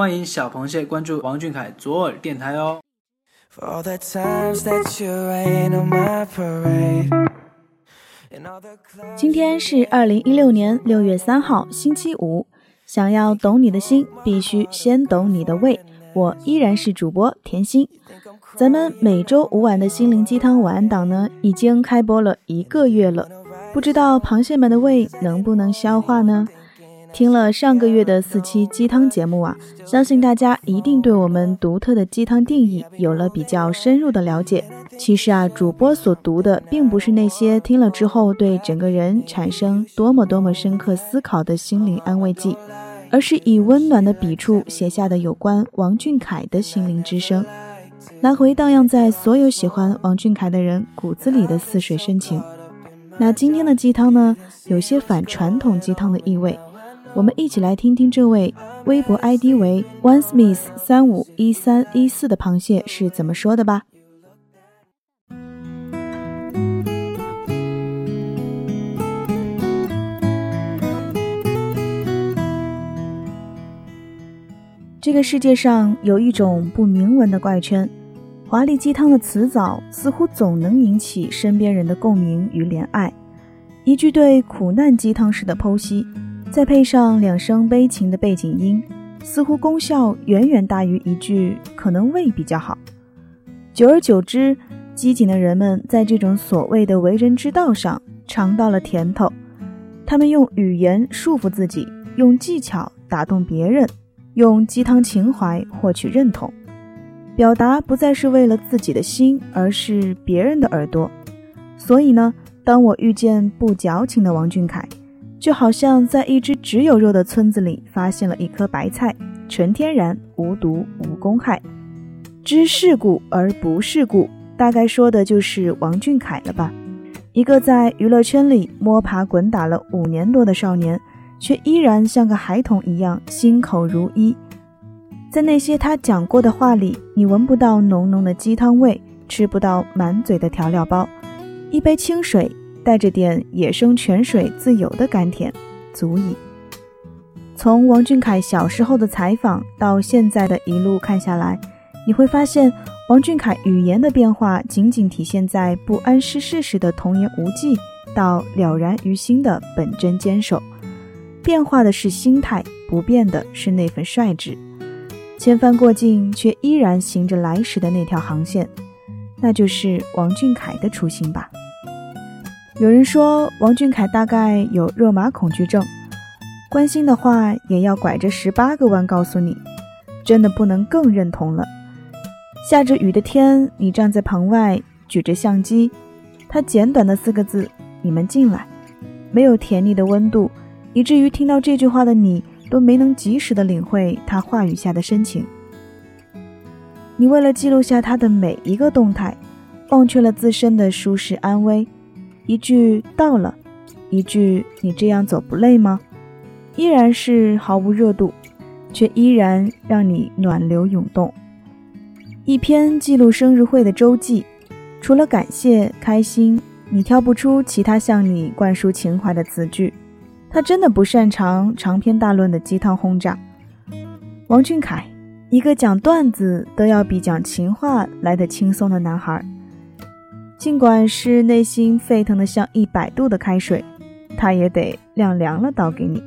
欢迎小螃蟹关注王俊凯左耳电台哦。今天是二零一六年六月三号，星期五。想要懂你的心，必须先懂你的胃。我依然是主播甜心。咱们每周五晚的心灵鸡汤晚安档呢，已经开播了一个月了，不知道螃蟹们的胃能不能消化呢？听了上个月的四期鸡汤节目啊，相信大家一定对我们独特的鸡汤定义有了比较深入的了解。其实啊，主播所读的并不是那些听了之后对整个人产生多么多么深刻思考的心灵安慰剂，而是以温暖的笔触写下的有关王俊凯的心灵之声，来回荡漾在所有喜欢王俊凯的人骨子里的似水深情。那今天的鸡汤呢，有些反传统鸡汤的意味。我们一起来听听这位微博 ID 为 One Smith 三五一三一四的螃蟹是怎么说的吧。这个世界上有一种不明文的怪圈，华丽鸡汤的词藻似乎总能引起身边人的共鸣与怜爱，一句对苦难鸡汤式的剖析。再配上两声悲情的背景音，似乎功效远远大于一句“可能胃比较好”。久而久之，机警的人们在这种所谓的为人之道上尝到了甜头。他们用语言束缚自己，用技巧打动别人，用鸡汤情怀获取认同。表达不再是为了自己的心，而是别人的耳朵。所以呢，当我遇见不矫情的王俊凯。就好像在一只只有肉的村子里发现了一颗白菜，纯天然、无毒、无公害。知世故而不世故，大概说的就是王俊凯了吧？一个在娱乐圈里摸爬滚打了五年多的少年，却依然像个孩童一样心口如一。在那些他讲过的话里，你闻不到浓浓的鸡汤味，吃不到满嘴的调料包，一杯清水。带着点野生泉水自由的甘甜，足矣。从王俊凯小时候的采访到现在的一路看下来，你会发现王俊凯语言的变化仅仅体现在不谙世事时的童言无忌，到了然于心的本真坚守。变化的是心态，不变的是那份率直。千帆过尽，却依然行着来时的那条航线，那就是王俊凯的初心吧。有人说王俊凯大概有热麻恐惧症，关心的话也要拐着十八个弯告诉你，真的不能更认同了。下着雨的天，你站在棚外举着相机，他简短的四个字：“你们进来”，没有甜腻的温度，以至于听到这句话的你都没能及时的领会他话语下的深情。你为了记录下他的每一个动态，忘却了自身的舒适安危。一句到了，一句你这样走不累吗？依然是毫无热度，却依然让你暖流涌动。一篇记录生日会的周记，除了感谢、开心，你挑不出其他向你灌输情怀的词句。他真的不擅长长篇大论的鸡汤轰炸。王俊凯，一个讲段子都要比讲情话来得轻松的男孩。尽管是内心沸腾的像一百度的开水，他也得晾凉了倒给你。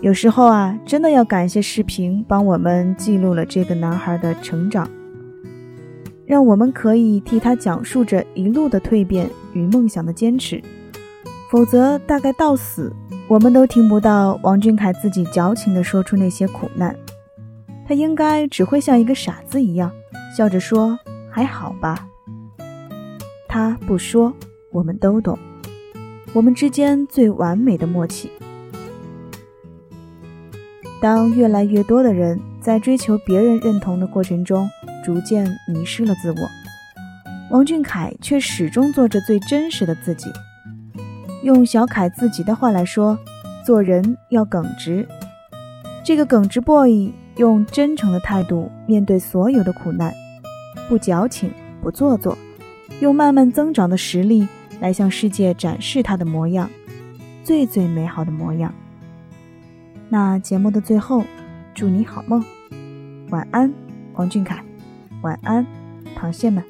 有时候啊，真的要感谢视频帮我们记录了这个男孩的成长，让我们可以替他讲述着一路的蜕变与梦想的坚持。否则，大概到死我们都听不到王俊凯自己矫情地说出那些苦难。他应该只会像一个傻子一样，笑着说：“还好吧。”他不说，我们都懂。我们之间最完美的默契。当越来越多的人在追求别人认同的过程中，逐渐迷失了自我，王俊凯却始终做着最真实的自己。用小凯自己的话来说，做人要耿直。这个耿直 boy 用真诚的态度面对所有的苦难，不矫情，不做作。用慢慢增长的实力来向世界展示他的模样，最最美好的模样。那节目的最后，祝你好梦，晚安，王俊凯，晚安，螃蟹们。